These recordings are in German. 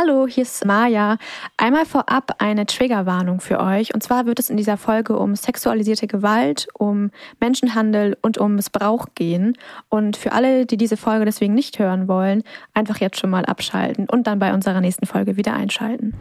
Hallo, hier ist Maja. Einmal vorab eine Triggerwarnung für euch. Und zwar wird es in dieser Folge um sexualisierte Gewalt, um Menschenhandel und um Missbrauch gehen. Und für alle, die diese Folge deswegen nicht hören wollen, einfach jetzt schon mal abschalten und dann bei unserer nächsten Folge wieder einschalten.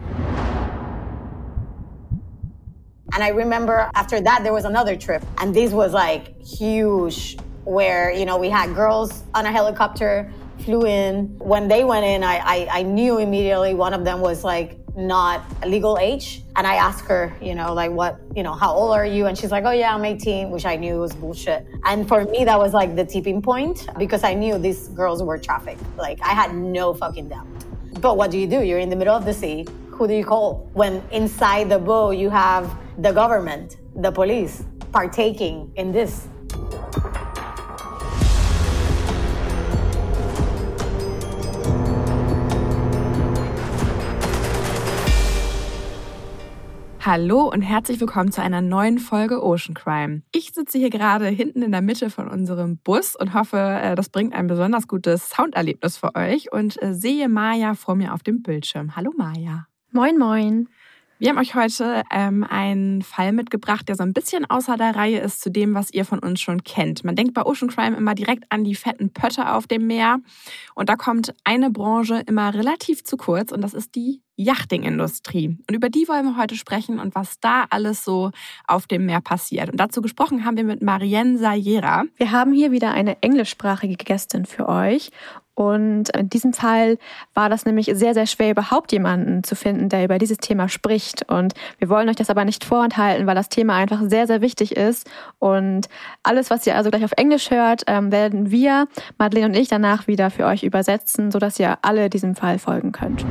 And I remember after that, there was another trip. And this was like huge, where, you know, we had girls on a helicopter flew in. When they went in, I, I, I knew immediately one of them was like not legal age. And I asked her, you know, like, what, you know, how old are you? And she's like, oh, yeah, I'm 18, which I knew was bullshit. And for me, that was like the tipping point because I knew these girls were trafficked. Like, I had no fucking doubt. But what do you do? You're in the middle of the sea. Who do you call? When inside the boat, you have the government, the police partaking in this. Hallo und herzlich willkommen zu einer neuen Folge Ocean Crime. Ich sitze hier gerade hinten in der Mitte von unserem Bus und hoffe, äh, das bringt ein besonders gutes Sounderlebnis für euch und äh, sehe Maja vor mir auf dem Bildschirm. Hallo Maja. Moin, moin. Wir haben euch heute ähm, einen Fall mitgebracht, der so ein bisschen außer der Reihe ist zu dem, was ihr von uns schon kennt. Man denkt bei Ocean Crime immer direkt an die fetten Pötte auf dem Meer. Und da kommt eine Branche immer relativ zu kurz und das ist die Yachting-Industrie. Und über die wollen wir heute sprechen und was da alles so auf dem Meer passiert. Und dazu gesprochen haben wir mit Marianne Sayera. Wir haben hier wieder eine englischsprachige Gästin für euch und in diesem Fall war das nämlich sehr, sehr schwer, überhaupt jemanden zu finden, der über dieses Thema spricht. Und wir wollen euch das aber nicht vorenthalten, weil das Thema einfach sehr, sehr wichtig ist. Und alles, was ihr also gleich auf Englisch hört, ähm, werden wir, Madeleine und ich, danach wieder für euch übersetzen, sodass ihr alle diesem Fall folgen könnt.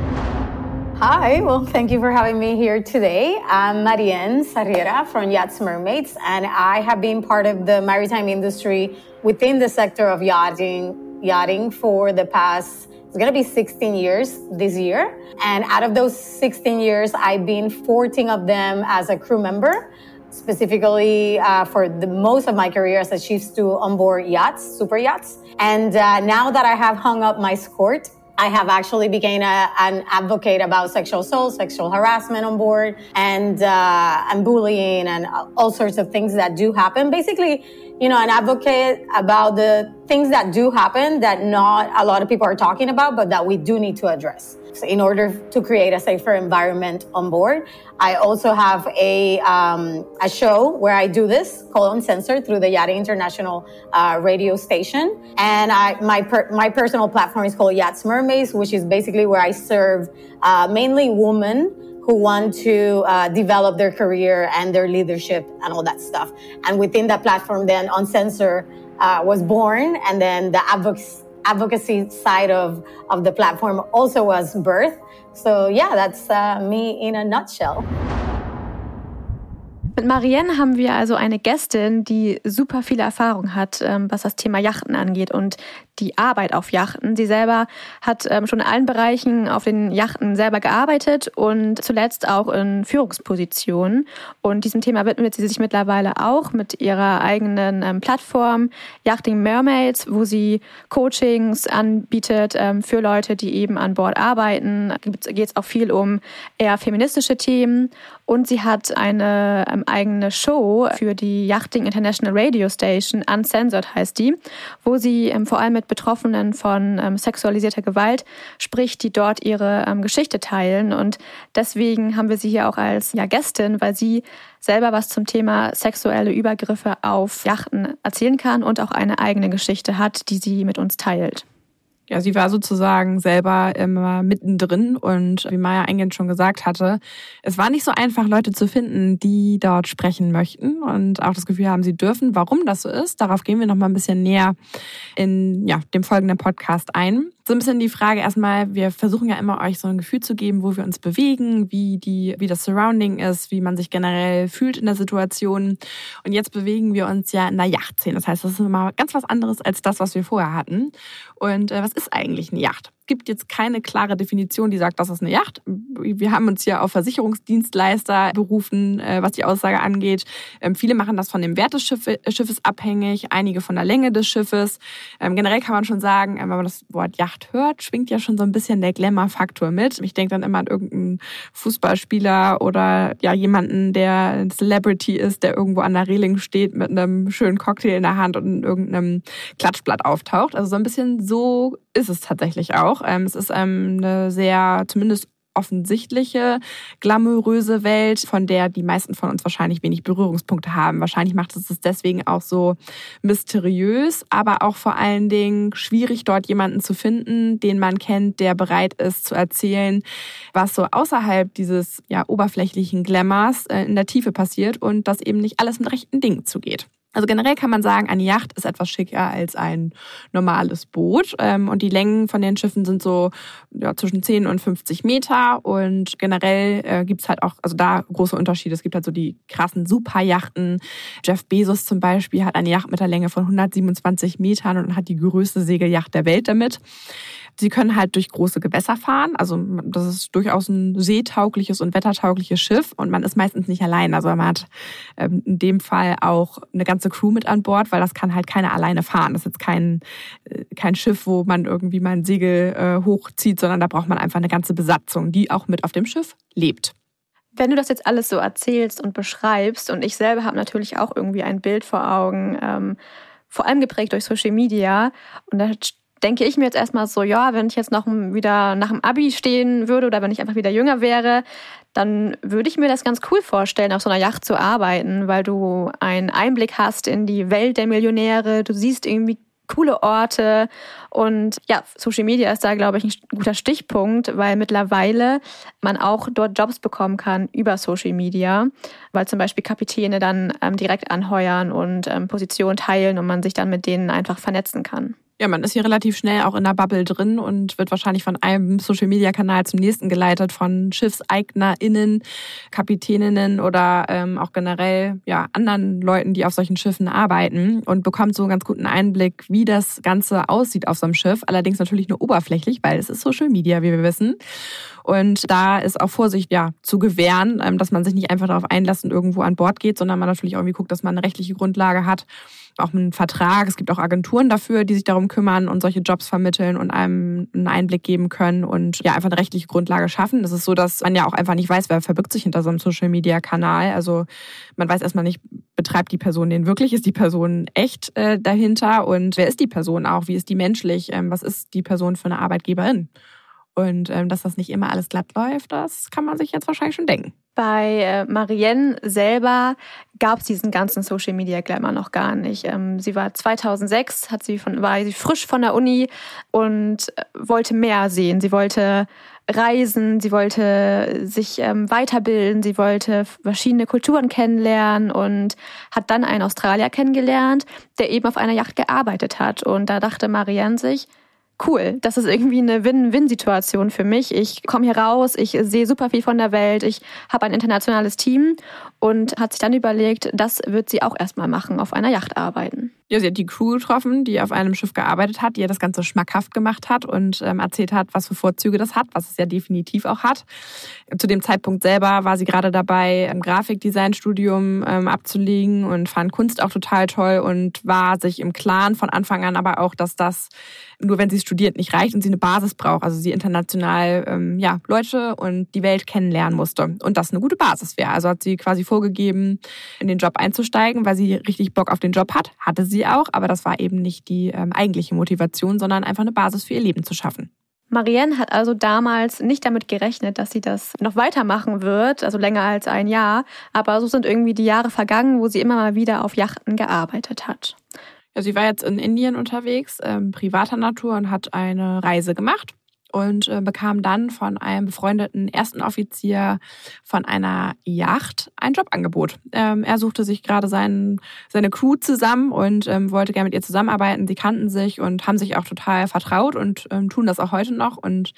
Hi, well, thank you for having me here today. I'm Marianne Sarriera from Yachts Mermaids, and I have been part of the maritime industry within the sector of yachting yachting for the past it's going to be 16 years this year. And out of those 16 years, I've been 14 of them as a crew member, specifically uh, for the most of my career as a chief to onboard yachts, super yachts. And uh, now that I have hung up my skirt, I have actually became a, an advocate about sexual assault, sexual harassment on board, and uh, and bullying, and all sorts of things that do happen. Basically, you know, an advocate about the things that do happen that not a lot of people are talking about, but that we do need to address in order to create a safer environment on board. I also have a, um, a show where I do this called Uncensored through the Yachting International uh, radio station. And I, my, per, my personal platform is called Yachts Mermaids, which is basically where I serve uh, mainly women who want to uh, develop their career and their leadership and all that stuff. And within that platform, then Uncensor uh, was born, and then the advocacy, side of, of the platform also was birthed. So yeah, that's uh, me in a nutshell. Mit Marianne haben wir also eine Gästin, die super viel Erfahrung hat, ähm, was das Thema Yachten angeht und die Arbeit auf Yachten. Sie selber hat ähm, schon in allen Bereichen auf den Yachten selber gearbeitet und zuletzt auch in Führungspositionen. Und diesem Thema widmet sie sich mittlerweile auch mit ihrer eigenen ähm, Plattform Yachting Mermaids, wo sie Coachings anbietet für Leute, die eben an Bord arbeiten. Da geht es auch viel um eher feministische Themen. Und sie hat eine eigene Show für die Yachting International Radio Station, Uncensored heißt die, wo sie ähm, vor allem mit Betroffenen von ähm, sexualisierter Gewalt spricht, die dort ihre ähm, Geschichte teilen. Und deswegen haben wir sie hier auch als ja, Gästin, weil sie selber was zum Thema sexuelle Übergriffe auf Yachten erzählen kann und auch eine eigene Geschichte hat, die sie mit uns teilt. Ja, sie war sozusagen selber immer mittendrin und wie Maya eingehend schon gesagt hatte, es war nicht so einfach, Leute zu finden, die dort sprechen möchten und auch das Gefühl haben, sie dürfen. Warum das so ist, darauf gehen wir noch mal ein bisschen näher in ja, dem folgenden Podcast ein so ein bisschen die Frage erstmal, wir versuchen ja immer euch so ein Gefühl zu geben, wo wir uns bewegen, wie die, wie das Surrounding ist, wie man sich generell fühlt in der Situation. Und jetzt bewegen wir uns ja in der Yachtszene. Das heißt, das ist immer ganz was anderes als das, was wir vorher hatten. Und äh, was ist eigentlich eine Yacht? Gibt jetzt keine klare Definition, die sagt, das ist eine Yacht. Wir haben uns ja auf Versicherungsdienstleister berufen, äh, was die Aussage angeht. Ähm, viele machen das von dem Wert des Schiffes abhängig, einige von der Länge des Schiffes. Ähm, generell kann man schon sagen, wenn man das Wort Yacht hört, schwingt ja schon so ein bisschen der Glamour-Faktor mit. Ich denke dann immer an irgendeinen Fußballspieler oder ja jemanden, der ein Celebrity ist, der irgendwo an der Reling steht mit einem schönen Cocktail in der Hand und in irgendeinem Klatschblatt auftaucht. Also so ein bisschen so ist es tatsächlich auch. Ähm, es ist ähm, eine sehr, zumindest offensichtliche, glamouröse Welt, von der die meisten von uns wahrscheinlich wenig Berührungspunkte haben. Wahrscheinlich macht es es deswegen auch so mysteriös, aber auch vor allen Dingen schwierig, dort jemanden zu finden, den man kennt, der bereit ist zu erzählen, was so außerhalb dieses ja, oberflächlichen Glamours äh, in der Tiefe passiert und dass eben nicht alles mit rechten Dingen zugeht. Also generell kann man sagen, eine Yacht ist etwas schicker als ein normales Boot. Ähm, und die Längen von den Schiffen sind so ja, zwischen 10 und 50 Meter. Und generell äh, gibt's halt auch, also da große Unterschiede. Es gibt halt so die krassen Superjachten. Jeff Bezos zum Beispiel hat eine Yacht mit einer Länge von 127 Metern und hat die größte Segelyacht der Welt damit. Sie können halt durch große Gewässer fahren. Also das ist durchaus ein seetaugliches und wettertaugliches Schiff und man ist meistens nicht allein. Also man hat ähm, in dem Fall auch eine ganze Crew mit an Bord, weil das kann halt keiner alleine fahren. Das ist jetzt kein, äh, kein Schiff, wo man irgendwie mal ein Segel äh, hochzieht, sondern da braucht man einfach eine ganze Besatzung, die auch mit auf dem Schiff lebt. Wenn du das jetzt alles so erzählst und beschreibst, und ich selber habe natürlich auch irgendwie ein Bild vor Augen, ähm, vor allem geprägt durch Social Media, und da denke ich mir jetzt erstmal so, ja, wenn ich jetzt noch wieder nach dem Abi stehen würde oder wenn ich einfach wieder jünger wäre, dann würde ich mir das ganz cool vorstellen, auf so einer Yacht zu arbeiten, weil du einen Einblick hast in die Welt der Millionäre, du siehst irgendwie coole Orte und ja, Social Media ist da, glaube ich, ein guter Stichpunkt, weil mittlerweile man auch dort Jobs bekommen kann über Social Media, weil zum Beispiel Kapitäne dann ähm, direkt anheuern und ähm, Positionen teilen und man sich dann mit denen einfach vernetzen kann. Ja, man ist hier relativ schnell auch in der Bubble drin und wird wahrscheinlich von einem Social-Media-Kanal zum nächsten geleitet, von SchiffseignerInnen, Kapitäninnen oder ähm, auch generell ja anderen Leuten, die auf solchen Schiffen arbeiten und bekommt so einen ganz guten Einblick, wie das Ganze aussieht auf so einem Schiff. Allerdings natürlich nur oberflächlich, weil es ist Social Media, wie wir wissen. Und da ist auch Vorsicht ja zu gewähren, ähm, dass man sich nicht einfach darauf einlässt und irgendwo an Bord geht, sondern man natürlich irgendwie guckt, dass man eine rechtliche Grundlage hat auch einen Vertrag. Es gibt auch Agenturen dafür, die sich darum kümmern und solche Jobs vermitteln und einem einen Einblick geben können und ja einfach eine rechtliche Grundlage schaffen. Das ist so, dass man ja auch einfach nicht weiß, wer verbirgt sich hinter so einem Social Media Kanal. Also man weiß erstmal nicht, betreibt die Person den wirklich, ist die Person echt äh, dahinter und wer ist die Person auch, wie ist die menschlich, ähm, was ist die Person für eine Arbeitgeberin? Und ähm, dass das nicht immer alles glatt läuft, das kann man sich jetzt wahrscheinlich schon denken. Bei äh, Marianne selber gab es diesen ganzen Social Media Glamour noch gar nicht. Ähm, sie war 2006, hat sie von, war sie frisch von der Uni und äh, wollte mehr sehen. Sie wollte reisen, sie wollte sich ähm, weiterbilden, sie wollte verschiedene Kulturen kennenlernen und hat dann einen Australier kennengelernt, der eben auf einer Yacht gearbeitet hat. Und da dachte Marianne sich, cool. Das ist irgendwie eine Win-Win-Situation für mich. Ich komme hier raus, ich sehe super viel von der Welt, ich habe ein internationales Team und hat sich dann überlegt, das wird sie auch erstmal machen, auf einer Yacht arbeiten. Ja, sie hat die Crew getroffen, die auf einem Schiff gearbeitet hat, die ihr das Ganze schmackhaft gemacht hat und ähm, erzählt hat, was für Vorzüge das hat, was es ja definitiv auch hat. Zu dem Zeitpunkt selber war sie gerade dabei, ein Grafikdesignstudium ähm, abzulegen und fand Kunst auch total toll und war sich im Klaren von Anfang an aber auch, dass das nur wenn sie studiert nicht reicht und sie eine Basis braucht. Also sie international ähm, ja Leute und die Welt kennenlernen musste und das eine gute Basis wäre. Also hat sie quasi vorgegeben, in den Job einzusteigen, weil sie richtig Bock auf den Job hat. Hatte sie auch, aber das war eben nicht die ähm, eigentliche Motivation, sondern einfach eine Basis für ihr Leben zu schaffen. Marianne hat also damals nicht damit gerechnet, dass sie das noch weitermachen wird, also länger als ein Jahr. Aber so sind irgendwie die Jahre vergangen, wo sie immer mal wieder auf Yachten gearbeitet hat. Ja, sie war jetzt in Indien unterwegs, ähm, privater Natur und hat eine Reise gemacht und äh, bekam dann von einem befreundeten ersten Offizier von einer Yacht ein Jobangebot. Ähm, er suchte sich gerade seinen, seine Crew zusammen und ähm, wollte gerne mit ihr zusammenarbeiten. Sie kannten sich und haben sich auch total vertraut und ähm, tun das auch heute noch. Und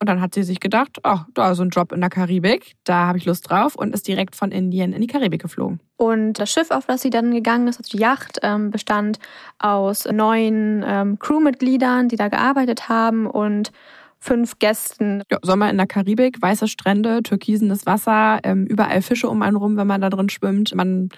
und dann hat sie sich gedacht, oh, da ist ein Job in der Karibik, da habe ich Lust drauf und ist direkt von Indien in die Karibik geflogen. Und das Schiff, auf das sie dann gegangen ist, also die Yacht, ähm, bestand aus neun ähm, Crewmitgliedern, die da gearbeitet haben und fünf Gästen. Ja, Sommer in der Karibik, weiße Strände, türkisenes Wasser, ähm, überall Fische um einen rum, wenn man da drin schwimmt. Man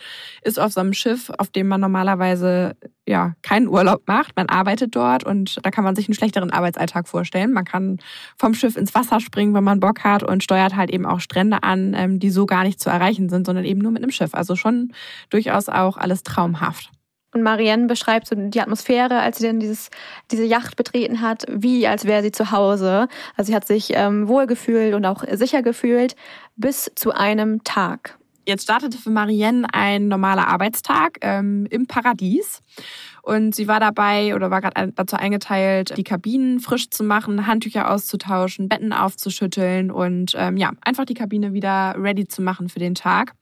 ist auf so einem Schiff, auf dem man normalerweise ja keinen Urlaub macht. Man arbeitet dort und da kann man sich einen schlechteren Arbeitsalltag vorstellen. Man kann vom Schiff ins Wasser springen, wenn man Bock hat und steuert halt eben auch Strände an, ähm, die so gar nicht zu erreichen sind, sondern eben nur mit einem Schiff. Also schon durchaus auch alles traumhaft. Und Marianne beschreibt so die Atmosphäre, als sie dann dieses, diese Yacht betreten hat, wie als wäre sie zu Hause. Also sie hat sich ähm, wohl gefühlt und auch sicher gefühlt bis zu einem Tag. Jetzt startete für Marianne ein normaler Arbeitstag ähm, im Paradies. Und sie war dabei oder war gerade dazu eingeteilt, die Kabinen frisch zu machen, Handtücher auszutauschen, Betten aufzuschütteln und ähm, ja, einfach die Kabine wieder ready zu machen für den Tag.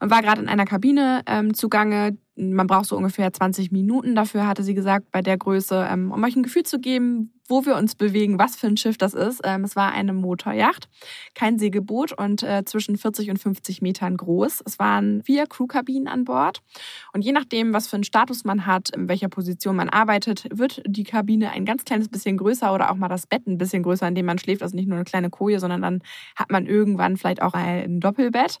Und war gerade in einer Kabine ähm, zugange, man braucht so ungefähr 20 Minuten dafür, hatte sie gesagt, bei der Größe, ähm, um euch ein Gefühl zu geben, wo wir uns bewegen, was für ein Schiff das ist. Ähm, es war eine Motorjacht, kein Segelboot und äh, zwischen 40 und 50 Metern groß. Es waren vier Crewkabinen an Bord. Und je nachdem, was für einen Status man hat, in welcher Position man arbeitet, wird die Kabine ein ganz kleines bisschen größer oder auch mal das Bett ein bisschen größer, in dem man schläft. Also nicht nur eine kleine Koje, sondern dann hat man irgendwann vielleicht auch ein Doppelbett.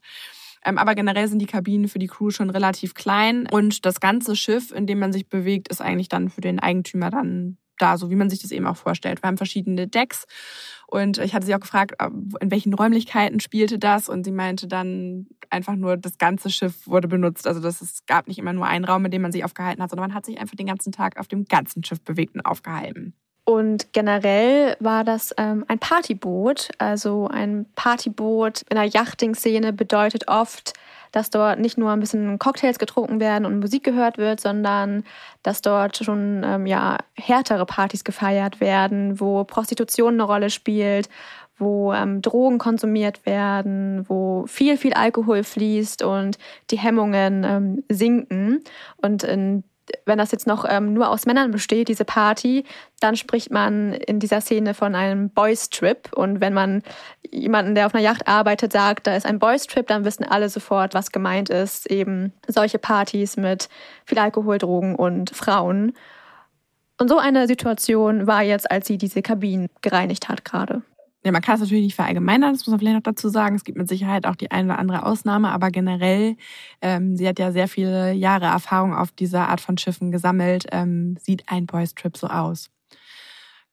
Ähm, aber generell sind die Kabinen für die Crew schon relativ klein und das ganze Schiff, in dem man sich bewegt, ist eigentlich dann für den Eigentümer dann da, so wie man sich das eben auch vorstellt. Wir haben verschiedene Decks und ich hatte sie auch gefragt, äh, in welchen Räumlichkeiten spielte das und sie meinte dann einfach nur, das ganze Schiff wurde benutzt. Also das, es gab nicht immer nur einen Raum, in dem man sich aufgehalten hat, sondern man hat sich einfach den ganzen Tag auf dem ganzen Schiff bewegt und aufgehalten. Und generell war das ähm, ein Partyboot. Also ein Partyboot in der Yachting-Szene bedeutet oft, dass dort nicht nur ein bisschen Cocktails getrunken werden und Musik gehört wird, sondern dass dort schon ähm, ja, härtere Partys gefeiert werden, wo Prostitution eine Rolle spielt, wo ähm, Drogen konsumiert werden, wo viel, viel Alkohol fließt und die Hemmungen ähm, sinken. Und in wenn das jetzt noch ähm, nur aus Männern besteht, diese Party, dann spricht man in dieser Szene von einem Boys Trip. Und wenn man jemanden, der auf einer Yacht arbeitet, sagt, da ist ein Boys Trip, dann wissen alle sofort, was gemeint ist. Eben solche Partys mit viel Alkohol, Drogen und Frauen. Und so eine Situation war jetzt, als sie diese Kabinen gereinigt hat gerade. Ja, man kann es natürlich nicht verallgemeinern, das muss man vielleicht noch dazu sagen. Es gibt mit Sicherheit auch die eine oder andere Ausnahme, aber generell, ähm, sie hat ja sehr viele Jahre Erfahrung auf dieser Art von Schiffen gesammelt, ähm, sieht ein Boys Trip so aus.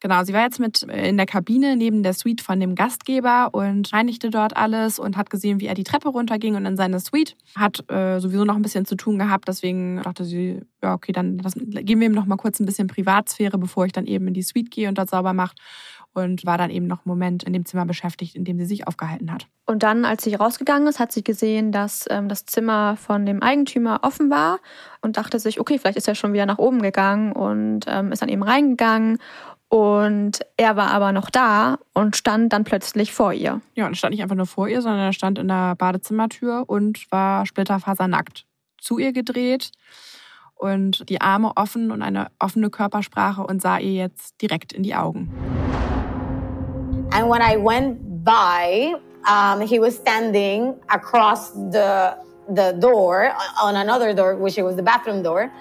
Genau, sie war jetzt mit in der Kabine neben der Suite von dem Gastgeber und reinigte dort alles und hat gesehen, wie er die Treppe runterging und in seine Suite. Hat äh, sowieso noch ein bisschen zu tun gehabt, deswegen dachte sie, ja, okay, dann das, geben wir ihm noch mal kurz ein bisschen Privatsphäre, bevor ich dann eben in die Suite gehe und dort sauber mache und war dann eben noch einen Moment in dem Zimmer beschäftigt, in dem sie sich aufgehalten hat. Und dann, als sie rausgegangen ist, hat sie gesehen, dass ähm, das Zimmer von dem Eigentümer offen war und dachte sich, okay, vielleicht ist er schon wieder nach oben gegangen und ähm, ist dann eben reingegangen. Und er war aber noch da und stand dann plötzlich vor ihr. Ja, und stand nicht einfach nur vor ihr, sondern er stand in der Badezimmertür und war splitterfasernackt zu ihr gedreht und die Arme offen und eine offene Körpersprache und sah ihr jetzt direkt in die Augen. And when I went by, um, he was standing across the the door on another door, which was the bathroom door,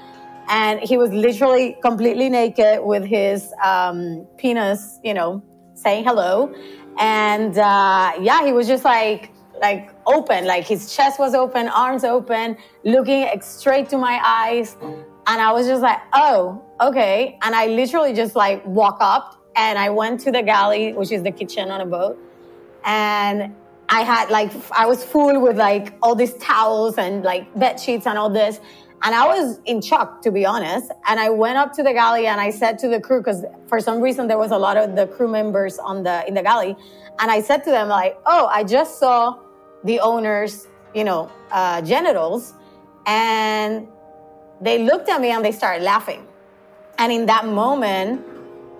and he was literally completely naked with his um, penis, you know, saying hello, and uh, yeah, he was just like like open, like his chest was open, arms open, looking straight to my eyes, and I was just like, oh, okay, and I literally just like walk up and I went to the galley, which is the kitchen on a boat. And I had like, I was full with like all these towels and like bed sheets and all this. And I was in shock, to be honest. And I went up to the galley and I said to the crew, because for some reason there was a lot of the crew members on the, in the galley. And I said to them like, oh, I just saw the owner's, you know, uh, genitals. And they looked at me and they started laughing. And in that moment,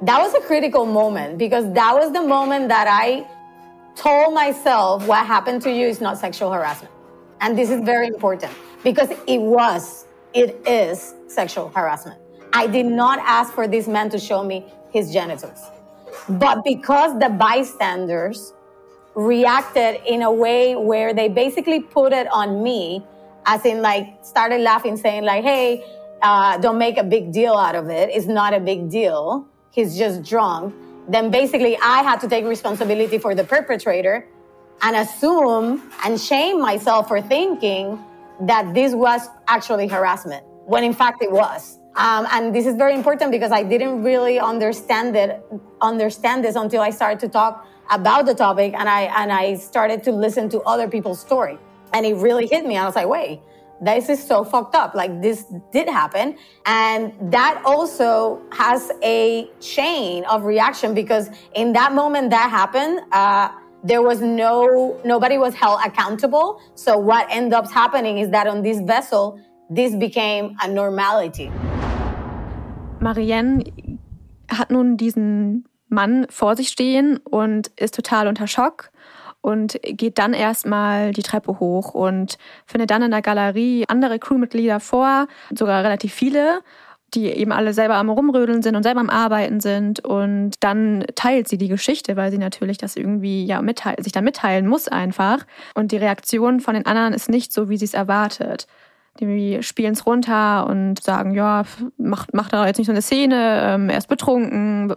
that was a critical moment because that was the moment that I told myself what happened to you is not sexual harassment. And this is very important because it was, it is sexual harassment. I did not ask for this man to show me his genitals. But because the bystanders reacted in a way where they basically put it on me, as in like started laughing, saying like, hey, uh, don't make a big deal out of it. It's not a big deal he's just drunk. then basically I had to take responsibility for the perpetrator and assume and shame myself for thinking that this was actually harassment when in fact it was. Um, and this is very important because I didn't really understand it, understand this until I started to talk about the topic and I, and I started to listen to other people's story. And it really hit me. I was like, wait, this is so fucked up. Like this did happen. And that also has a chain of reaction because in that moment that happened, uh, there was no, nobody was held accountable. So what ended up happening is that on this vessel, this became a normality. Marianne hat nun diesen Mann vor sich stehen und ist total unter Schock und geht dann erstmal die Treppe hoch und findet dann in der Galerie andere Crewmitglieder vor, sogar relativ viele, die eben alle selber am Rumrödeln sind und selber am Arbeiten sind. Und dann teilt sie die Geschichte, weil sie natürlich das irgendwie ja sich da mitteilen muss einfach. Und die Reaktion von den anderen ist nicht so, wie sie es erwartet. Die spielen es runter und sagen, ja, macht, macht da jetzt nicht so eine Szene, ähm, er ist betrunken,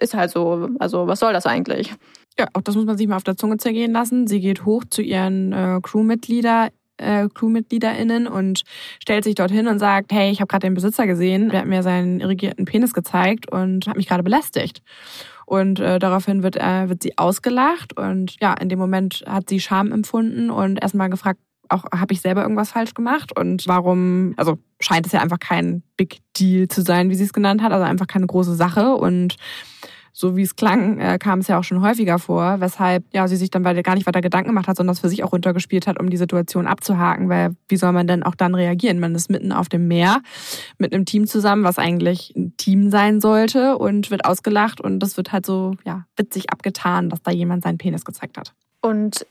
ist halt so, also was soll das eigentlich? Ja, auch das muss man sich mal auf der Zunge zergehen lassen. Sie geht hoch zu ihren äh, Crewmitglieder, äh, CrewmitgliederInnen und stellt sich dorthin und sagt, hey, ich habe gerade den Besitzer gesehen, der hat mir seinen irrigierten Penis gezeigt und hat mich gerade belästigt. Und äh, daraufhin wird, äh, wird sie ausgelacht und ja, in dem Moment hat sie Scham empfunden und erstmal gefragt, auch habe ich selber irgendwas falsch gemacht und warum, also scheint es ja einfach kein Big Deal zu sein, wie sie es genannt hat, also einfach keine große Sache und so wie es klang, äh, kam es ja auch schon häufiger vor, weshalb ja sie sich dann gar nicht weiter Gedanken gemacht hat, sondern das für sich auch runtergespielt hat, um die Situation abzuhaken, weil wie soll man denn auch dann reagieren? Man ist mitten auf dem Meer mit einem Team zusammen, was eigentlich ein Team sein sollte und wird ausgelacht und das wird halt so ja witzig abgetan, dass da jemand seinen Penis gezeigt hat. Und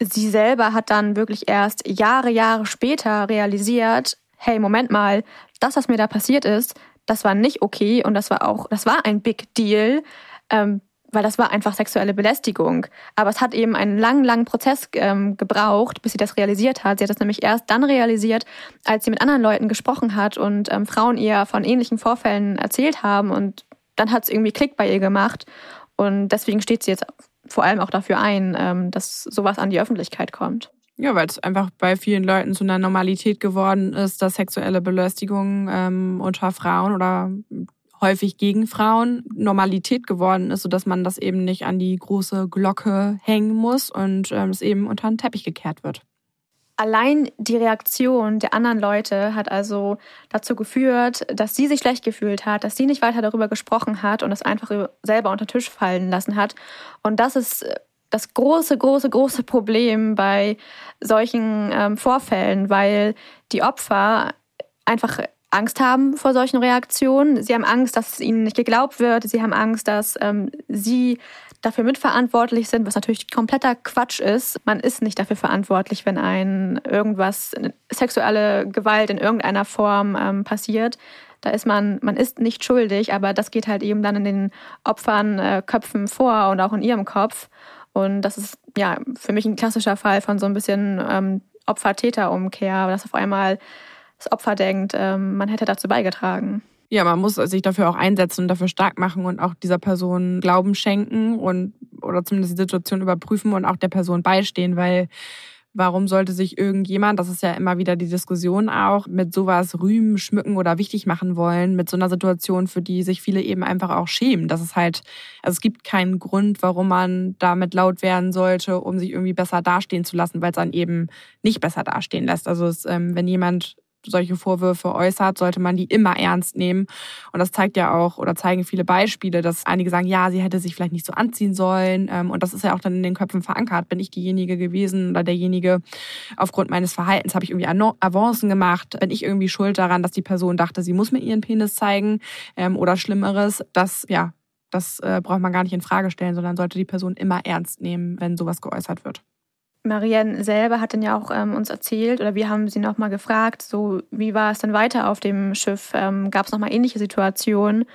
sie selber hat dann wirklich erst Jahre, Jahre später realisiert, hey, Moment mal, das, was mir da passiert ist, das war nicht okay und das war auch, das war ein Big Deal, ähm, weil das war einfach sexuelle Belästigung. Aber es hat eben einen langen, langen Prozess ähm, gebraucht, bis sie das realisiert hat. Sie hat das nämlich erst dann realisiert, als sie mit anderen Leuten gesprochen hat und ähm, Frauen ihr von ähnlichen Vorfällen erzählt haben und dann hat es irgendwie Klick bei ihr gemacht und deswegen steht sie jetzt vor allem auch dafür ein, ähm, dass sowas an die Öffentlichkeit kommt. Ja, weil es einfach bei vielen Leuten zu einer Normalität geworden ist, dass sexuelle Belästigung ähm, unter Frauen oder häufig gegen Frauen Normalität geworden ist, sodass man das eben nicht an die große Glocke hängen muss und ähm, es eben unter den Teppich gekehrt wird. Allein die Reaktion der anderen Leute hat also dazu geführt, dass sie sich schlecht gefühlt hat, dass sie nicht weiter darüber gesprochen hat und es einfach selber unter den Tisch fallen lassen hat. Und das ist das große, große, große Problem bei solchen ähm, Vorfällen, weil die Opfer einfach Angst haben vor solchen Reaktionen. Sie haben Angst, dass es ihnen nicht geglaubt wird. Sie haben Angst, dass ähm, sie dafür mitverantwortlich sind, was natürlich kompletter Quatsch ist. Man ist nicht dafür verantwortlich, wenn ein irgendwas, sexuelle Gewalt in irgendeiner Form ähm, passiert. Da ist man, man ist nicht schuldig, aber das geht halt eben dann in den Opfern äh, Köpfen vor und auch in ihrem Kopf. Und das ist ja für mich ein klassischer Fall von so ein bisschen ähm, Opfer-Täter-Umkehr, dass auf einmal das Opfer denkt, ähm, man hätte dazu beigetragen. Ja, man muss sich dafür auch einsetzen und dafür stark machen und auch dieser Person Glauben schenken und oder zumindest die Situation überprüfen und auch der Person beistehen, weil Warum sollte sich irgendjemand, das ist ja immer wieder die Diskussion auch, mit sowas rühmen, schmücken oder wichtig machen wollen, mit so einer Situation, für die sich viele eben einfach auch schämen. Das ist halt, also es gibt keinen Grund, warum man damit laut werden sollte, um sich irgendwie besser dastehen zu lassen, weil es dann eben nicht besser dastehen lässt. Also es, ähm, wenn jemand solche Vorwürfe äußert, sollte man die immer ernst nehmen. Und das zeigt ja auch oder zeigen viele Beispiele, dass einige sagen, ja, sie hätte sich vielleicht nicht so anziehen sollen. Ähm, und das ist ja auch dann in den Köpfen verankert. Bin ich diejenige gewesen oder derjenige, aufgrund meines Verhaltens habe ich irgendwie Avancen gemacht? Bin ich irgendwie schuld daran, dass die Person dachte, sie muss mir ihren Penis zeigen ähm, oder Schlimmeres? Das, ja, das äh, braucht man gar nicht in Frage stellen, sondern sollte die Person immer ernst nehmen, wenn sowas geäußert wird. Marianne selber hat dann ja auch ähm, uns erzählt oder wir haben sie nochmal gefragt, so wie war es denn weiter auf dem Schiff? Ähm, gab es nochmal ähnliche Situationen?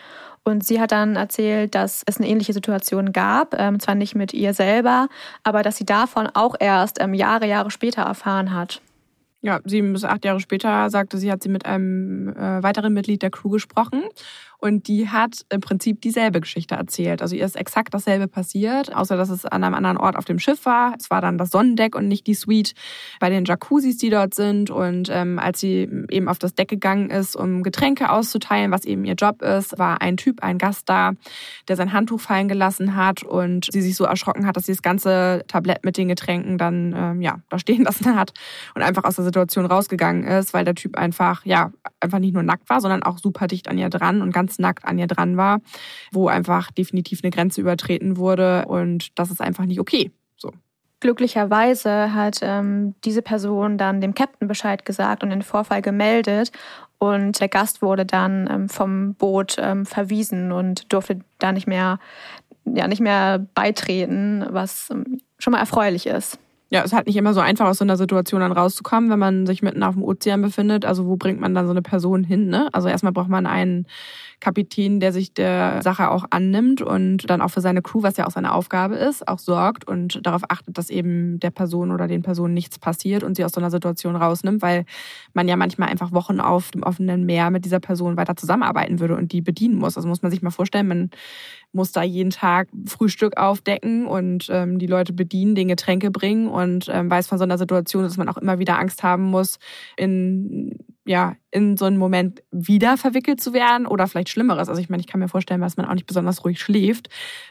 Und sie hat dann erzählt, dass es eine ähnliche Situation gab, ähm, zwar nicht mit ihr selber, aber dass sie davon auch erst ähm, Jahre, Jahre später erfahren hat. Ja, sieben bis acht Jahre später sagte sie, hat sie mit einem äh, weiteren Mitglied der Crew gesprochen Und die hat im Prinzip dieselbe Geschichte erzählt. Also ihr ist exakt dasselbe passiert, außer dass es an einem anderen Ort auf dem Schiff war. Es war dann das Sonnendeck und nicht die Suite bei den Jacuzzis, die dort sind. Und ähm, als sie eben auf das Deck gegangen ist, um Getränke auszuteilen, was eben ihr Job ist, war ein Typ, ein Gast da, der sein Handtuch fallen gelassen hat und sie sich so erschrocken hat, dass sie das ganze Tablett mit den Getränken dann ähm, ja da stehen lassen hat und einfach aus der Situation rausgegangen ist, weil der Typ einfach ja einfach nicht nur nackt war, sondern auch super dicht an ihr dran und ganz nackt an ihr dran war, wo einfach definitiv eine Grenze übertreten wurde und das ist einfach nicht okay. So. Glücklicherweise hat ähm, diese Person dann dem Captain Bescheid gesagt und den Vorfall gemeldet. Und der Gast wurde dann ähm, vom Boot ähm, verwiesen und durfte da nicht mehr, ja, nicht mehr beitreten, was ähm, schon mal erfreulich ist. Ja, es ist halt nicht immer so einfach, aus so einer Situation dann rauszukommen, wenn man sich mitten auf dem Ozean befindet. Also wo bringt man dann so eine Person hin? Ne? Also erstmal braucht man einen Kapitän, der sich der Sache auch annimmt und dann auch für seine Crew, was ja auch seine Aufgabe ist, auch sorgt und darauf achtet, dass eben der Person oder den Personen nichts passiert und sie aus so einer Situation rausnimmt, weil man ja manchmal einfach Wochen auf dem offenen Meer mit dieser Person weiter zusammenarbeiten würde und die bedienen muss. Also muss man sich mal vorstellen, man muss da jeden Tag Frühstück aufdecken und ähm, die Leute bedienen, den Getränke bringen und ähm, weiß von so einer Situation, dass man auch immer wieder Angst haben muss, in ja, in so einen Moment wieder verwickelt zu werden oder vielleicht Schlimmeres. Also ich meine, ich kann mir vorstellen, dass man auch nicht besonders ruhig schläft,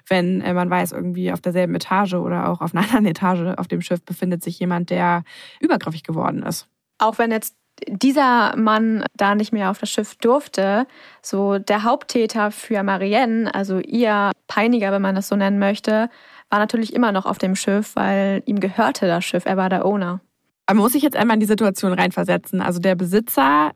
wenn äh, man weiß, irgendwie auf derselben Etage oder auch auf einer anderen Etage auf dem Schiff befindet sich jemand, der übergriffig geworden ist. Auch wenn jetzt dieser Mann da nicht mehr auf das Schiff durfte, so der Haupttäter für Marianne, also ihr Peiniger, wenn man das so nennen möchte, war natürlich immer noch auf dem Schiff, weil ihm gehörte das Schiff, er war der Owner. Aber muss ich jetzt einmal in die Situation reinversetzen. Also der Besitzer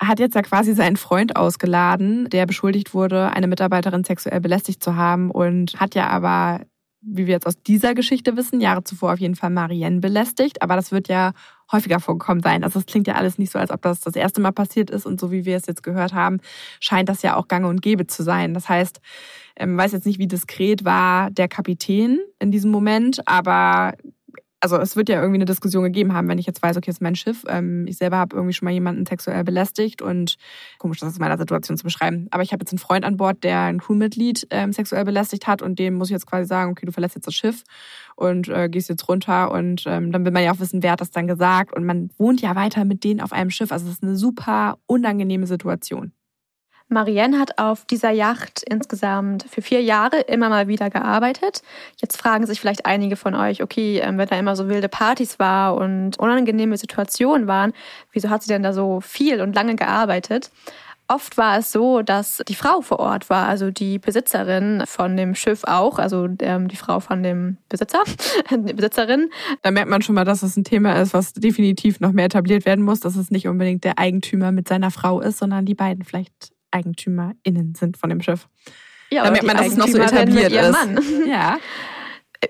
hat jetzt ja quasi seinen Freund ausgeladen, der beschuldigt wurde, eine Mitarbeiterin sexuell belästigt zu haben und hat ja aber, wie wir jetzt aus dieser Geschichte wissen, Jahre zuvor auf jeden Fall Marianne belästigt. Aber das wird ja häufiger vorgekommen sein. Also es klingt ja alles nicht so, als ob das das erste Mal passiert ist und so wie wir es jetzt gehört haben, scheint das ja auch gang und gäbe zu sein. Das heißt, ich ähm, weiß jetzt nicht, wie diskret war der Kapitän in diesem Moment, aber also es wird ja irgendwie eine Diskussion gegeben haben, wenn ich jetzt weiß, okay, es ist mein Schiff. Ähm, ich selber habe irgendwie schon mal jemanden sexuell belästigt und komisch, das ist meiner Situation zu beschreiben. Aber ich habe jetzt einen Freund an Bord, der ein Crewmitglied ähm, sexuell belästigt hat und dem muss ich jetzt quasi sagen, okay, du verlässt jetzt das Schiff und äh, gehst jetzt runter und ähm, dann will man ja auch wissen, wer hat das dann gesagt und man wohnt ja weiter mit denen auf einem Schiff. Also es ist eine super unangenehme Situation. Marianne hat auf dieser Yacht insgesamt für vier Jahre immer mal wieder gearbeitet. Jetzt fragen sich vielleicht einige von euch, okay, ähm, wenn da immer so wilde Partys war und unangenehme Situationen waren, wieso hat sie denn da so viel und lange gearbeitet? Oft war es so, dass die Frau vor Ort war, also die Besitzerin von dem Schiff auch, also ähm, die Frau von dem Besitzer, die Besitzerin. Da merkt man schon mal, dass es ein Thema ist, was definitiv noch mehr etabliert werden muss, dass es nicht unbedingt der Eigentümer mit seiner Frau ist, sondern die beiden vielleicht EigentümerInnen sind von dem Schiff. Ja, da merkt man, dass es noch so etabliert ist. Mann. Ja.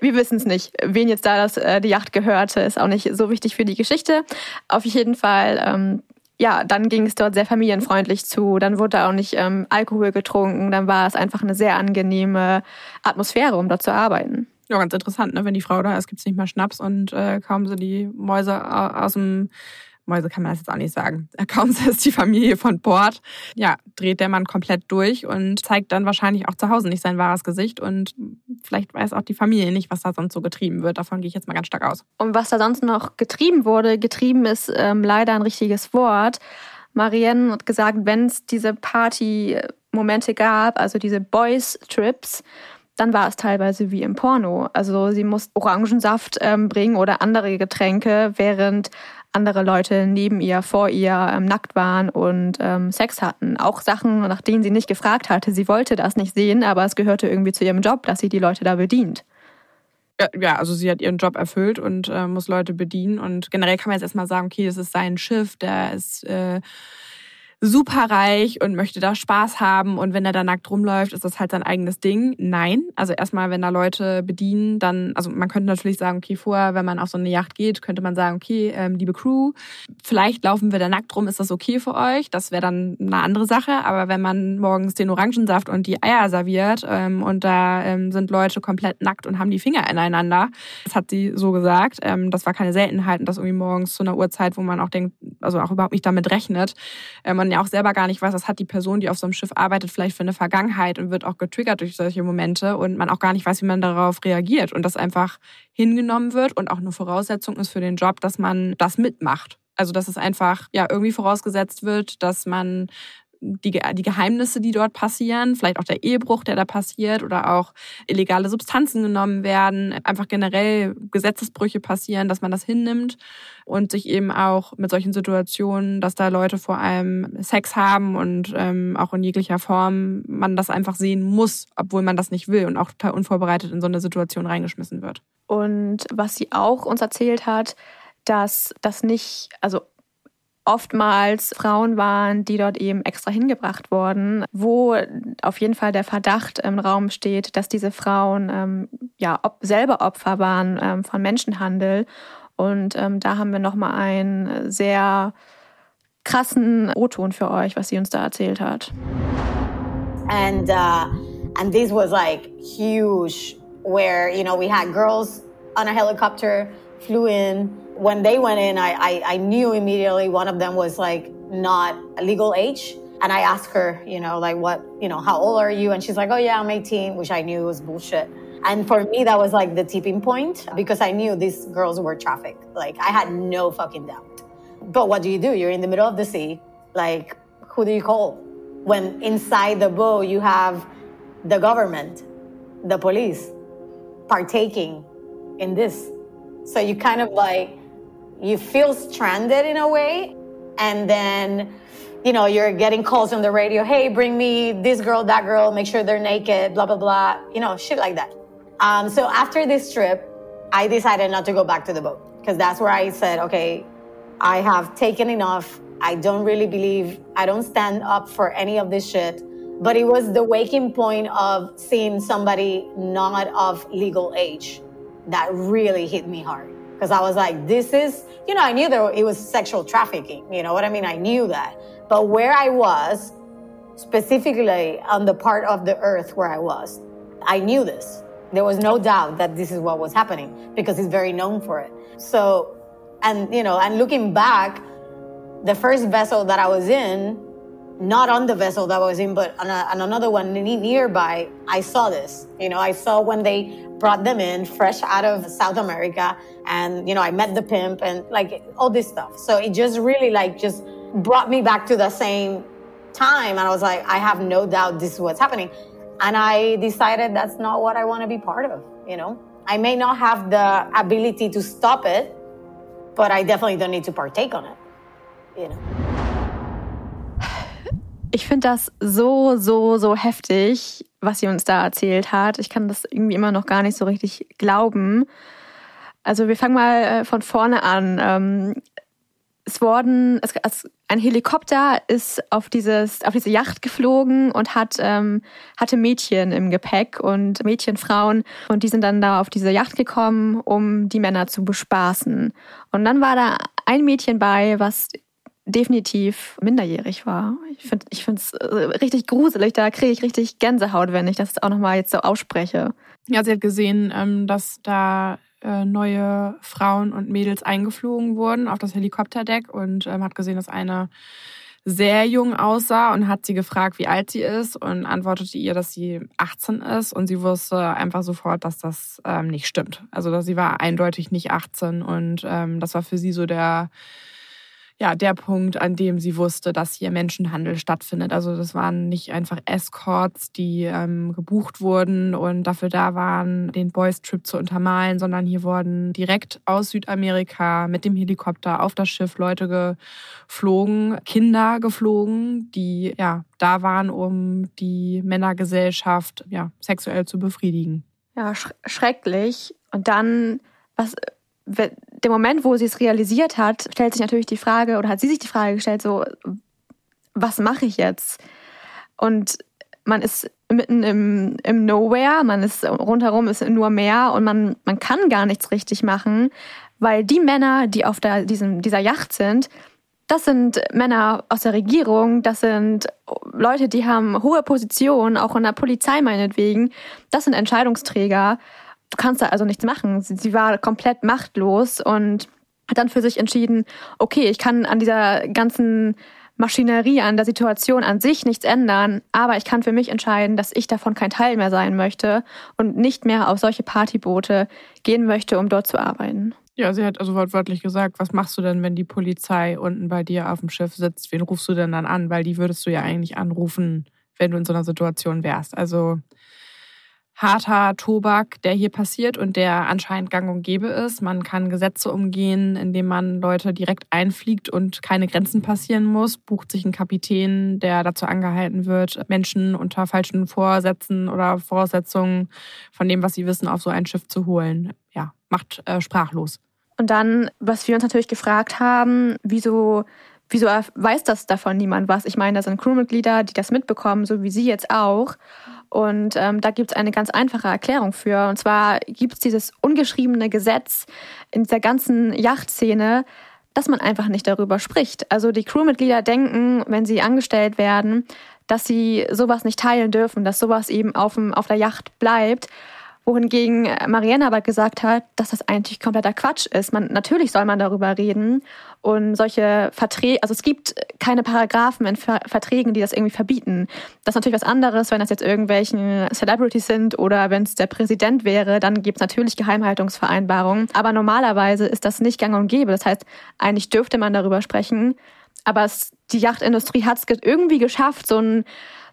Wir wissen es nicht, wen jetzt da das, äh, die Yacht gehörte, ist auch nicht so wichtig für die Geschichte. Auf jeden Fall, ähm, ja, dann ging es dort sehr familienfreundlich zu. Dann wurde da auch nicht ähm, Alkohol getrunken. Dann war es einfach eine sehr angenehme Atmosphäre, um dort zu arbeiten. Ja, ganz interessant, ne? wenn die Frau da ist, gibt es nicht mal Schnaps und äh, kaum sind die Mäuse aus dem Mäuse kann man das jetzt auch nicht sagen. Kaum ist die Familie von Bord, ja, dreht der Mann komplett durch und zeigt dann wahrscheinlich auch zu Hause nicht sein wahres Gesicht und vielleicht weiß auch die Familie nicht, was da sonst so getrieben wird. Davon gehe ich jetzt mal ganz stark aus. Und was da sonst noch getrieben wurde, getrieben ist ähm, leider ein richtiges Wort. Marianne hat gesagt, wenn es diese Party-Momente gab, also diese Boys-Trips, dann war es teilweise wie im Porno. Also sie musste Orangensaft ähm, bringen oder andere Getränke, während andere Leute neben ihr, vor ihr ähm, nackt waren und ähm, Sex hatten. Auch Sachen, nach denen sie nicht gefragt hatte. Sie wollte das nicht sehen, aber es gehörte irgendwie zu ihrem Job, dass sie die Leute da bedient. Ja, also sie hat ihren Job erfüllt und äh, muss Leute bedienen. Und generell kann man jetzt erstmal sagen, okay, das ist sein Schiff, der ist äh, superreich und möchte da Spaß haben und wenn er da nackt rumläuft, ist das halt sein eigenes Ding. Nein, also erstmal, wenn da Leute bedienen, dann, also man könnte natürlich sagen, okay, vorher, wenn man auf so eine Yacht geht, könnte man sagen, okay, ähm, liebe Crew, vielleicht laufen wir da nackt rum, ist das okay für euch? Das wäre dann eine andere Sache, aber wenn man morgens den Orangensaft und die Eier serviert ähm, und da ähm, sind Leute komplett nackt und haben die Finger ineinander, das hat sie so gesagt, ähm, das war keine Seltenheit und das irgendwie morgens zu einer Uhrzeit, wo man auch denkt, also auch überhaupt nicht damit rechnet. Äh, man ja auch selber gar nicht weiß, was hat die Person, die auf so einem Schiff arbeitet, vielleicht für eine Vergangenheit und wird auch getriggert durch solche Momente und man auch gar nicht weiß, wie man darauf reagiert und das einfach hingenommen wird und auch eine Voraussetzung ist für den Job, dass man das mitmacht. Also dass es einfach ja irgendwie vorausgesetzt wird, dass man die, die Geheimnisse, die dort passieren, vielleicht auch der Ehebruch, der da passiert oder auch illegale Substanzen genommen werden, einfach generell Gesetzesbrüche passieren, dass man das hinnimmt und sich eben auch mit solchen Situationen, dass da Leute vor allem Sex haben und ähm, auch in jeglicher Form man das einfach sehen muss, obwohl man das nicht will und auch total unvorbereitet in so eine Situation reingeschmissen wird. Und was sie auch uns erzählt hat, dass das nicht, also oftmals Frauen waren, die dort eben extra hingebracht wurden, wo auf jeden Fall der Verdacht im Raum steht, dass diese Frauen ähm, ja ob, selber Opfer waren ähm, von Menschenhandel. Und ähm, da haben wir nochmal einen sehr krassen O-Ton für euch, was sie uns da erzählt hat. And uh, and this was like huge, where you know we had girls on a helicopter flew in when they went in, I, I, I knew immediately one of them was like not a legal age. And I asked her, you know, like, what, you know, how old are you? And she's like, oh, yeah, I'm 18, which I knew was bullshit. And for me, that was like the tipping point because I knew these girls were trafficked. Like, I had no fucking doubt. But what do you do? You're in the middle of the sea. Like, who do you call? When inside the boat, you have the government, the police partaking in this. So you kind of like, you feel stranded in a way. And then, you know, you're getting calls on the radio. Hey, bring me this girl, that girl, make sure they're naked, blah, blah, blah. You know, shit like that. Um, so after this trip, I decided not to go back to the boat because that's where I said, okay, I have taken enough. I don't really believe, I don't stand up for any of this shit. But it was the waking point of seeing somebody not of legal age that really hit me hard because I was like, this is, you know, I knew that it was sexual trafficking. You know what I mean? I knew that. But where I was, specifically on the part of the earth where I was, I knew this. There was no doubt that this is what was happening because he's very known for it. So, and, you know, and looking back, the first vessel that I was in, not on the vessel that I was in, but on, a, on another one nearby, I saw this. You know, I saw when they brought them in fresh out of South America. And, you know, I met the pimp and like all this stuff. So it just really like just brought me back to the same time. And I was like, I have no doubt this is what's happening. And I decided that's not what I want to be part of, you know? I may not have the ability to stop it, but I definitely don't need to partake on it, you know? Ich finde das so, so, so heftig, was sie uns da erzählt hat. Ich kann das irgendwie immer noch gar nicht so richtig glauben. Also wir fangen mal äh, von vorne an. Ähm, es wurden, es, ein Helikopter ist auf dieses, auf diese Yacht geflogen und hat, ähm, hatte Mädchen im Gepäck und Mädchen, Frauen und die sind dann da auf diese Yacht gekommen, um die Männer zu bespaßen. Und dann war da ein Mädchen bei, was definitiv minderjährig war. Ich finde ich es äh, richtig gruselig. Da kriege ich richtig Gänsehaut, wenn ich das auch nochmal jetzt so ausspreche. Ja, sie hat gesehen, ähm, dass da äh, neue Frauen und Mädels eingeflogen wurden auf das Helikopterdeck und ähm, hat gesehen, dass eine sehr jung aussah und hat sie gefragt, wie alt sie ist und antwortete ihr, dass sie 18 ist und sie wusste einfach sofort, dass das ähm, nicht stimmt. Also dass sie war eindeutig nicht 18 und das war für sie so der ja, der Punkt, an dem sie wusste, dass hier Menschenhandel stattfindet. Also das waren nicht einfach Escorts, die ähm, gebucht wurden und dafür da waren, den Boys Trip zu untermalen, sondern hier wurden direkt aus Südamerika mit dem Helikopter auf das Schiff Leute geflogen, Kinder geflogen, die ja da waren, um die Männergesellschaft ja sexuell zu befriedigen. Ja, sch schrecklich. Und dann was der Moment, wo sie es realisiert hat, stellt sich natürlich die Frage, oder hat sie sich die Frage gestellt, so, was mache ich jetzt? Und man ist mitten im, im Nowhere, man ist rundherum ist nur Meer und man, man kann gar nichts richtig machen, weil die Männer, die auf der, diesem, dieser Yacht sind, das sind Männer aus der Regierung, das sind Leute, die haben hohe Positionen, auch in der Polizei meinetwegen, das sind Entscheidungsträger du kannst da also nichts machen. Sie, sie war komplett machtlos und hat dann für sich entschieden, okay, ich kann an dieser ganzen Maschinerie, an der Situation an sich nichts ändern, aber ich kann für mich entscheiden, dass ich davon kein Teil mehr sein möchte und nicht mehr auf solche Partyboote gehen möchte, um dort zu arbeiten. Ja, sie hat also wortwörtlich gesagt, was machst du denn, wenn die Polizei unten bei dir auf dem Schiff sitzt? Wen rufst du denn dann an? Weil die würdest du ja eigentlich anrufen, wenn du in so einer Situation wärst. Also harter Tobak, der hier passiert und der anscheinend gang und gäbe ist. Man kann Gesetze umgehen, indem man Leute direkt einfliegt und keine Grenzen passieren muss, bucht sich einen Kapitän, der dazu angehalten wird, Menschen unter falschen Vorsätzen oder Voraussetzungen von dem, was sie wissen, auf so ein Schiff zu holen. Ja, macht äh, sprachlos. Und dann, was wir uns natürlich gefragt haben, wieso wieso weiß das davon niemand was? Ich meine, da sind Crewmitglieder, die das mitbekommen, so wie Sie jetzt auch. Und ähm, da gibt es eine ganz einfache Erklärung für. Und zwar gibt es dieses ungeschriebene Gesetz in dieser ganzen Yachtszene, dass man einfach nicht darüber spricht. Also die Crewmitglieder denken, wenn sie angestellt werden, dass sie sowas nicht teilen dürfen, dass sowas eben auf, dem, auf der Yacht bleibt wohingegen Marianne aber gesagt hat, dass das eigentlich kompletter Quatsch ist. Man, natürlich soll man darüber reden und solche Verträge, also es gibt keine Paragraphen in Ver Verträgen, die das irgendwie verbieten. Das ist natürlich was anderes, wenn das jetzt irgendwelchen Celebrities sind oder wenn es der Präsident wäre, dann gibt es natürlich Geheimhaltungsvereinbarungen. Aber normalerweise ist das nicht gang und gäbe. Das heißt, eigentlich dürfte man darüber sprechen. Aber es, die Yachtindustrie hat es irgendwie geschafft, so ein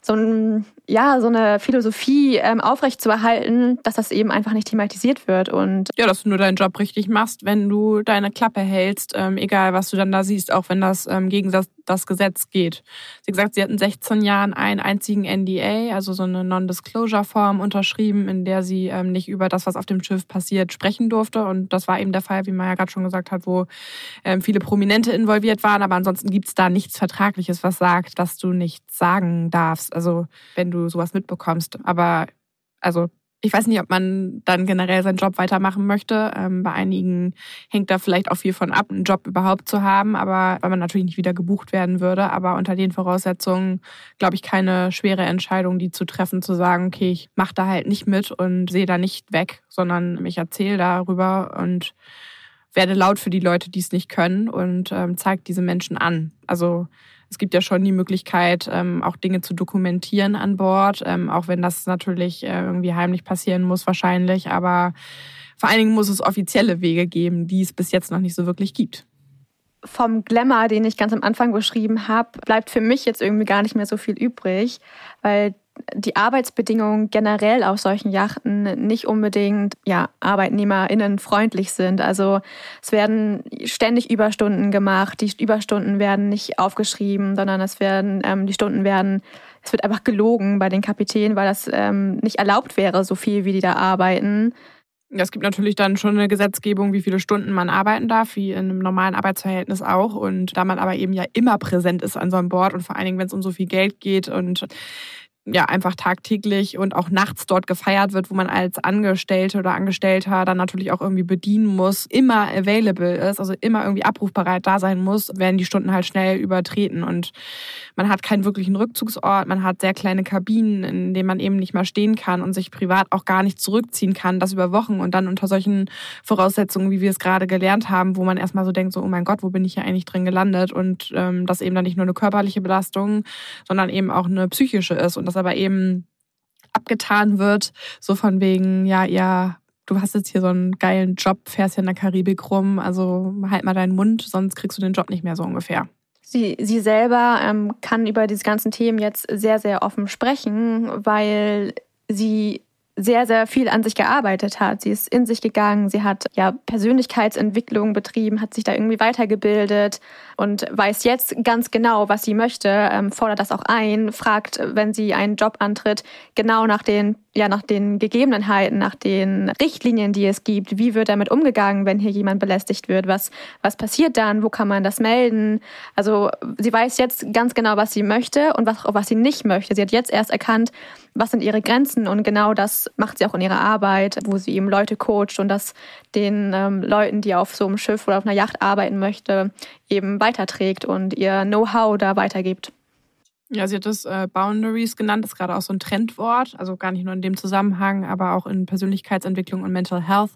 so ein ja, so eine Philosophie ähm, aufrechtzuerhalten, dass das eben einfach nicht thematisiert wird. Und ja, dass du nur deinen Job richtig machst, wenn du deine Klappe hältst, ähm, egal was du dann da siehst, auch wenn das ähm, gegen das, das Gesetz geht. Sie hat gesagt, sie hatten 16 Jahren einen einzigen NDA, also so eine Non-Disclosure-Form unterschrieben, in der sie ähm, nicht über das, was auf dem Schiff passiert, sprechen durfte. Und das war eben der Fall, wie Maya gerade schon gesagt hat, wo ähm, viele Prominente involviert waren. Aber ansonsten gibt's da nichts Vertragliches, was sagt, dass du nichts sagen darfst. Also wenn du sowas mitbekommst. Aber also ich weiß nicht, ob man dann generell seinen Job weitermachen möchte. Ähm, bei einigen hängt da vielleicht auch viel von ab, einen Job überhaupt zu haben, aber weil man natürlich nicht wieder gebucht werden würde. Aber unter den Voraussetzungen, glaube ich, keine schwere Entscheidung, die zu treffen, zu sagen, okay, ich mache da halt nicht mit und sehe da nicht weg, sondern ich erzähle darüber und werde laut für die Leute, die es nicht können und ähm, zeige diese Menschen an. Also es gibt ja schon die Möglichkeit, ähm, auch Dinge zu dokumentieren an Bord, ähm, auch wenn das natürlich äh, irgendwie heimlich passieren muss wahrscheinlich. Aber vor allen Dingen muss es offizielle Wege geben, die es bis jetzt noch nicht so wirklich gibt vom Glamour, den ich ganz am Anfang beschrieben habe, bleibt für mich jetzt irgendwie gar nicht mehr so viel übrig, weil die Arbeitsbedingungen generell auf solchen Yachten nicht unbedingt ja, ArbeitnehmerInnen freundlich sind. Also es werden ständig Überstunden gemacht, die Überstunden werden nicht aufgeschrieben, sondern es werden, ähm, die Stunden werden, es wird einfach gelogen bei den Kapitänen, weil das ähm, nicht erlaubt wäre, so viel wie die da arbeiten. Es gibt natürlich dann schon eine Gesetzgebung, wie viele Stunden man arbeiten darf, wie in einem normalen Arbeitsverhältnis auch. Und da man aber eben ja immer präsent ist an so einem Board und vor allen Dingen, wenn es um so viel Geld geht und ja einfach tagtäglich und auch nachts dort gefeiert wird, wo man als Angestellte oder Angestellter dann natürlich auch irgendwie bedienen muss, immer available ist, also immer irgendwie abrufbereit da sein muss, werden die Stunden halt schnell übertreten. Und man hat keinen wirklichen Rückzugsort, man hat sehr kleine Kabinen, in denen man eben nicht mehr stehen kann und sich privat auch gar nicht zurückziehen kann, das über Wochen und dann unter solchen Voraussetzungen, wie wir es gerade gelernt haben, wo man erstmal so denkt, so, oh mein Gott, wo bin ich hier eigentlich drin gelandet? Und ähm, das eben dann nicht nur eine körperliche Belastung, sondern eben auch eine psychische ist. Und das aber eben abgetan wird, so von wegen, ja, ja, du hast jetzt hier so einen geilen Job, fährst hier in der Karibik rum, also halt mal deinen Mund, sonst kriegst du den Job nicht mehr so ungefähr. Sie, sie selber ähm, kann über diese ganzen Themen jetzt sehr, sehr offen sprechen, weil sie sehr, sehr viel an sich gearbeitet hat. Sie ist in sich gegangen, sie hat ja Persönlichkeitsentwicklung betrieben, hat sich da irgendwie weitergebildet und weiß jetzt ganz genau, was sie möchte, ähm, fordert das auch ein, fragt, wenn sie einen Job antritt, genau nach den ja nach den Gegebenheiten, nach den Richtlinien, die es gibt. Wie wird damit umgegangen, wenn hier jemand belästigt wird? Was, was passiert dann? Wo kann man das melden? Also sie weiß jetzt ganz genau, was sie möchte und was, was sie nicht möchte. Sie hat jetzt erst erkannt, was sind ihre Grenzen und genau das macht sie auch in ihrer Arbeit, wo sie eben Leute coacht und das den ähm, Leuten, die auf so einem Schiff oder auf einer Yacht arbeiten möchte, eben weiterträgt und ihr Know-how da weitergibt. Ja, sie hat das äh, Boundaries genannt, das ist gerade auch so ein Trendwort, also gar nicht nur in dem Zusammenhang, aber auch in Persönlichkeitsentwicklung und Mental Health,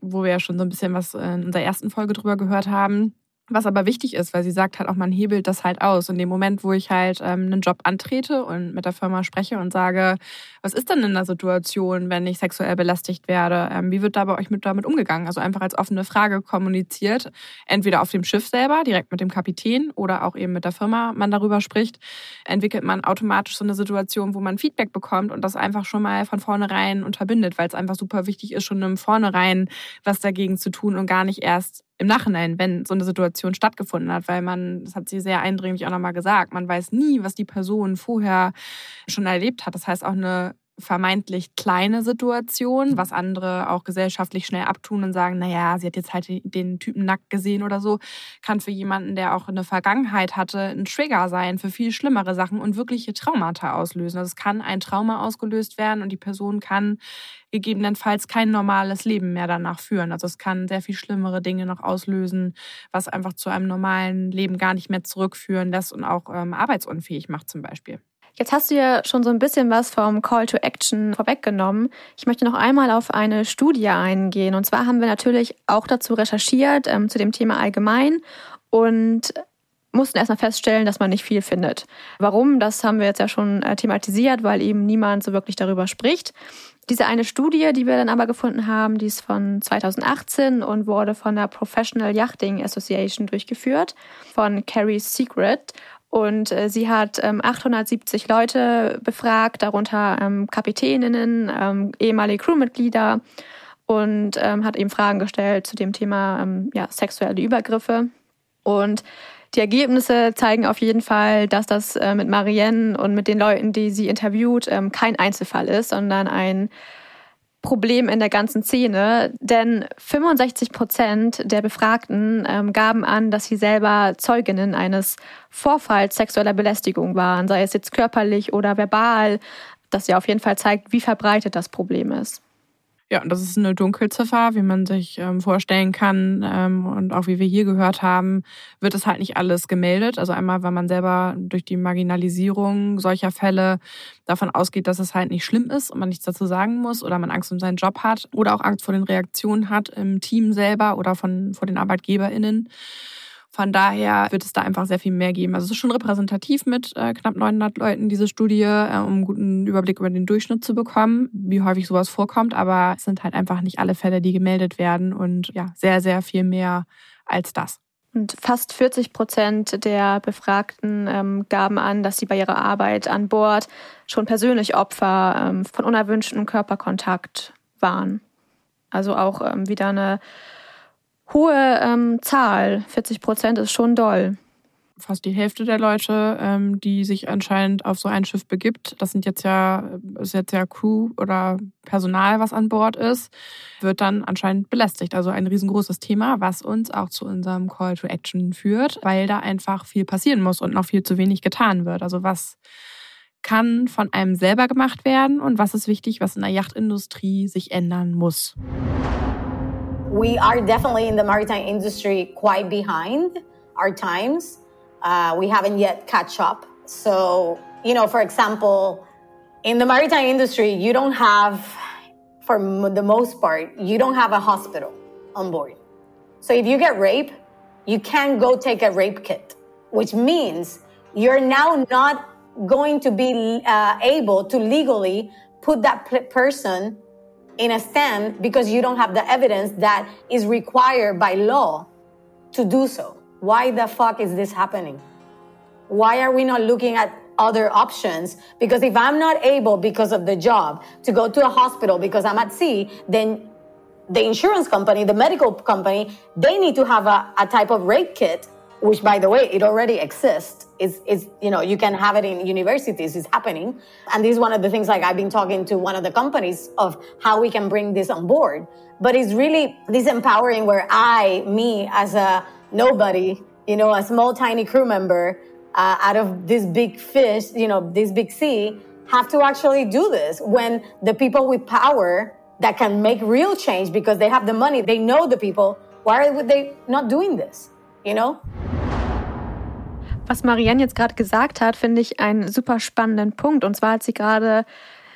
wo wir ja schon so ein bisschen was in unserer ersten Folge drüber gehört haben. Was aber wichtig ist, weil sie sagt halt auch, man hebelt das halt aus. In dem Moment, wo ich halt ähm, einen Job antrete und mit der Firma spreche und sage, was ist denn in der Situation, wenn ich sexuell belästigt werde? Ähm, wie wird da bei euch mit damit umgegangen? Also einfach als offene Frage kommuniziert. Entweder auf dem Schiff selber, direkt mit dem Kapitän oder auch eben mit der Firma man darüber spricht, entwickelt man automatisch so eine Situation, wo man Feedback bekommt und das einfach schon mal von vornherein unterbindet, weil es einfach super wichtig ist, schon im Vornherein was dagegen zu tun und gar nicht erst im Nachhinein, wenn so eine Situation stattgefunden hat, weil man, das hat sie sehr eindringlich auch nochmal gesagt, man weiß nie, was die Person vorher schon erlebt hat. Das heißt auch eine vermeintlich kleine Situation, was andere auch gesellschaftlich schnell abtun und sagen, naja, sie hat jetzt halt den Typen nackt gesehen oder so, kann für jemanden, der auch eine Vergangenheit hatte, ein Trigger sein für viel schlimmere Sachen und wirkliche Traumata auslösen. Also es kann ein Trauma ausgelöst werden und die Person kann gegebenenfalls kein normales Leben mehr danach führen. Also es kann sehr viel schlimmere Dinge noch auslösen, was einfach zu einem normalen Leben gar nicht mehr zurückführen lässt und auch ähm, arbeitsunfähig macht zum Beispiel. Jetzt hast du ja schon so ein bisschen was vom Call to Action vorweggenommen. Ich möchte noch einmal auf eine Studie eingehen. Und zwar haben wir natürlich auch dazu recherchiert, ähm, zu dem Thema allgemein und mussten erstmal feststellen, dass man nicht viel findet. Warum? Das haben wir jetzt ja schon äh, thematisiert, weil eben niemand so wirklich darüber spricht. Diese eine Studie, die wir dann aber gefunden haben, die ist von 2018 und wurde von der Professional Yachting Association durchgeführt, von Carrie Secret. Und äh, sie hat ähm, 870 Leute befragt, darunter ähm, Kapitäninnen, ähm, ehemalige Crewmitglieder und ähm, hat eben Fragen gestellt zu dem Thema ähm, ja, sexuelle Übergriffe. Und die Ergebnisse zeigen auf jeden Fall, dass das äh, mit Marianne und mit den Leuten, die sie interviewt, ähm, kein Einzelfall ist, sondern ein Problem in der ganzen Szene, denn 65 Prozent der Befragten ähm, gaben an, dass sie selber Zeuginnen eines Vorfalls sexueller Belästigung waren, sei es jetzt körperlich oder verbal, das ja auf jeden Fall zeigt, wie verbreitet das Problem ist. Ja, das ist eine Dunkelziffer, wie man sich ähm, vorstellen kann. Ähm, und auch wie wir hier gehört haben, wird es halt nicht alles gemeldet. Also einmal, weil man selber durch die Marginalisierung solcher Fälle davon ausgeht, dass es halt nicht schlimm ist und man nichts dazu sagen muss oder man Angst um seinen Job hat oder auch Angst vor den Reaktionen hat im Team selber oder von, vor den ArbeitgeberInnen. Von daher wird es da einfach sehr viel mehr geben. Also es ist schon repräsentativ mit äh, knapp 900 Leuten, diese Studie, äh, um einen guten Überblick über den Durchschnitt zu bekommen, wie häufig sowas vorkommt. Aber es sind halt einfach nicht alle Fälle, die gemeldet werden und ja, sehr, sehr viel mehr als das. Und fast 40 Prozent der Befragten ähm, gaben an, dass sie bei ihrer Arbeit an Bord schon persönlich Opfer ähm, von unerwünschten Körperkontakt waren. Also auch ähm, wieder eine hohe ähm, Zahl. 40 Prozent ist schon doll. Fast die Hälfte der Leute, ähm, die sich anscheinend auf so ein Schiff begibt, das sind jetzt ja, ist jetzt ja Crew oder Personal, was an Bord ist, wird dann anscheinend belästigt. Also ein riesengroßes Thema, was uns auch zu unserem Call to Action führt, weil da einfach viel passieren muss und noch viel zu wenig getan wird. Also was kann von einem selber gemacht werden und was ist wichtig, was in der Yachtindustrie sich ändern muss. We are definitely in the maritime industry quite behind our times. Uh, we haven't yet catch up. So, you know, for example, in the maritime industry, you don't have, for the most part, you don't have a hospital on board. So if you get raped, you can't go take a rape kit, which means you're now not going to be uh, able to legally put that person in a stand because you don't have the evidence that is required by law to do so. Why the fuck is this happening? Why are we not looking at other options? Because if I'm not able because of the job to go to a hospital because I'm at sea, then the insurance company, the medical company, they need to have a, a type of rape kit which by the way, it already exists. is it's, you know, you can have it in universities, it's happening. And this is one of the things like I've been talking to one of the companies of how we can bring this on board. But it's really this empowering where I, me as a nobody, you know, a small tiny crew member uh, out of this big fish, you know, this big sea, have to actually do this when the people with power that can make real change because they have the money, they know the people, why are they not doing this? You know? Was Marianne jetzt gerade gesagt hat, finde ich einen super spannenden Punkt. Und zwar hat sie gerade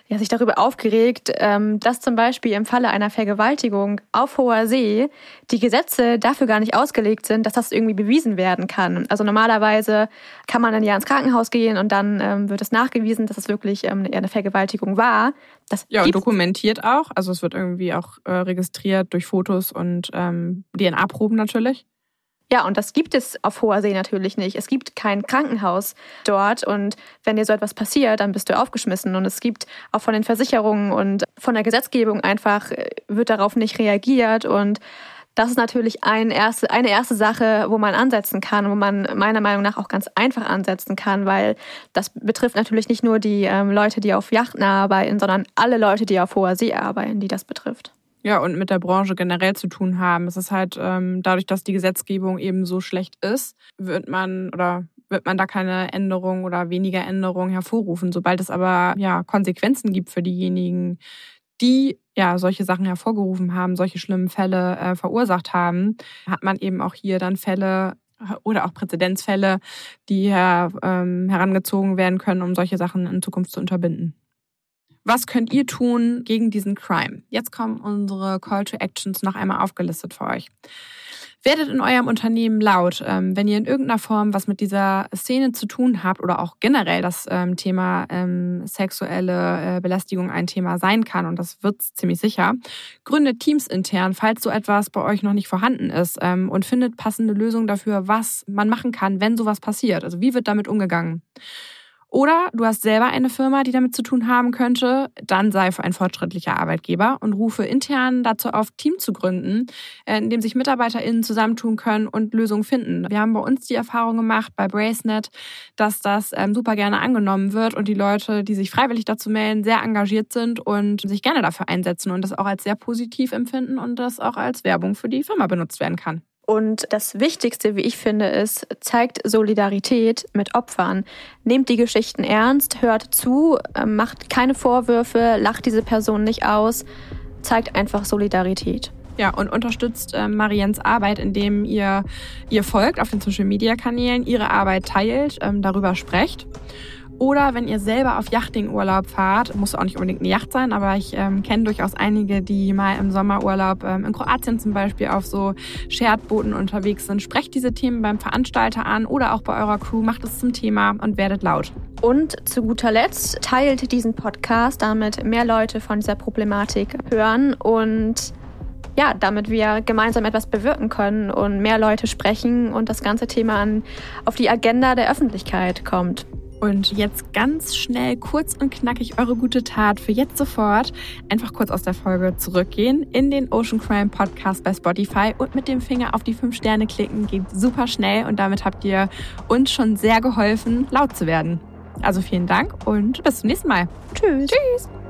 ja, sich darüber aufgeregt, ähm, dass zum Beispiel im Falle einer Vergewaltigung auf hoher See die Gesetze dafür gar nicht ausgelegt sind, dass das irgendwie bewiesen werden kann. Also normalerweise kann man dann ja ins Krankenhaus gehen und dann ähm, wird es nachgewiesen, dass es wirklich ähm, eine Vergewaltigung war. Das ja, und dokumentiert auch. Also es wird irgendwie auch äh, registriert durch Fotos und ähm, DNA-Proben natürlich. Ja, und das gibt es auf hoher See natürlich nicht. Es gibt kein Krankenhaus dort und wenn dir so etwas passiert, dann bist du aufgeschmissen. Und es gibt auch von den Versicherungen und von der Gesetzgebung einfach, äh, wird darauf nicht reagiert und das ist natürlich ein erste, eine erste Sache, wo man ansetzen kann, wo man meiner Meinung nach auch ganz einfach ansetzen kann, weil das betrifft natürlich nicht nur die ähm, Leute, die auf Yachten arbeiten, sondern alle Leute, die auf hoher See arbeiten, die das betrifft. Ja, und mit der Branche generell zu tun haben. Es ist halt ähm, dadurch, dass die Gesetzgebung eben so schlecht ist, wird man oder wird man da keine Änderung oder weniger Änderungen hervorrufen. Sobald es aber ja Konsequenzen gibt für diejenigen, die ja solche Sachen hervorgerufen haben, solche schlimmen Fälle äh, verursacht haben, hat man eben auch hier dann Fälle oder auch Präzedenzfälle, die her, ähm, herangezogen werden können, um solche Sachen in Zukunft zu unterbinden. Was könnt ihr tun gegen diesen Crime? Jetzt kommen unsere Call to Actions noch einmal aufgelistet für euch. Werdet in eurem Unternehmen laut, ähm, wenn ihr in irgendeiner Form was mit dieser Szene zu tun habt oder auch generell das ähm, Thema ähm, sexuelle äh, Belästigung ein Thema sein kann und das wird ziemlich sicher. Gründet Teams intern, falls so etwas bei euch noch nicht vorhanden ist und findet passende Lösungen dafür, was man machen kann, wenn sowas passiert. Also wie wird damit umgegangen? Oder du hast selber eine Firma, die damit zu tun haben könnte, dann sei ein fortschrittlicher Arbeitgeber und rufe intern dazu auf, Team zu gründen, äh, in dem sich MitarbeiterInnen zusammentun können und Lösungen finden. Wir haben bei uns die Erfahrung gemacht bei Bracenet, dass das ähm, super gerne angenommen wird und die Leute, die sich freiwillig dazu melden, sehr engagiert sind und sich gerne dafür einsetzen und das auch als sehr positiv empfinden und das auch als Werbung für die Firma benutzt werden kann. Und das Wichtigste, wie ich finde, ist, zeigt Solidarität mit Opfern. Nehmt die Geschichten ernst, hört zu, ähm, macht keine Vorwürfe, lacht diese Person nicht aus, zeigt einfach Solidarität. Ja, und unterstützt äh, Mariens Arbeit, indem ihr ihr folgt auf den Social Media Kanälen, ihre Arbeit teilt, ähm, darüber sprecht. Oder wenn ihr selber auf Yachting-Urlaub fahrt, muss auch nicht unbedingt eine Yacht sein, aber ich ähm, kenne durchaus einige, die mal im Sommerurlaub ähm, in Kroatien zum Beispiel auf so Shared-Booten unterwegs sind. Sprecht diese Themen beim Veranstalter an oder auch bei eurer Crew, macht es zum Thema und werdet laut. Und zu guter Letzt teilt diesen Podcast, damit mehr Leute von dieser Problematik hören und ja, damit wir gemeinsam etwas bewirken können und mehr Leute sprechen und das ganze Thema an, auf die Agenda der Öffentlichkeit kommt. Und jetzt ganz schnell, kurz und knackig eure gute Tat für jetzt sofort. Einfach kurz aus der Folge zurückgehen, in den Ocean Crime Podcast bei Spotify und mit dem Finger auf die fünf Sterne klicken. Geht super schnell und damit habt ihr uns schon sehr geholfen, laut zu werden. Also vielen Dank und bis zum nächsten Mal. Tschüss. Tschüss.